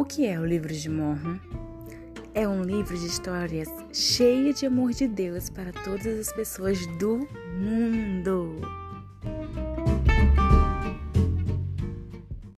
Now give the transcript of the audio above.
O que é o livro de Mormon? É um livro de histórias cheio de amor de Deus para todas as pessoas do mundo.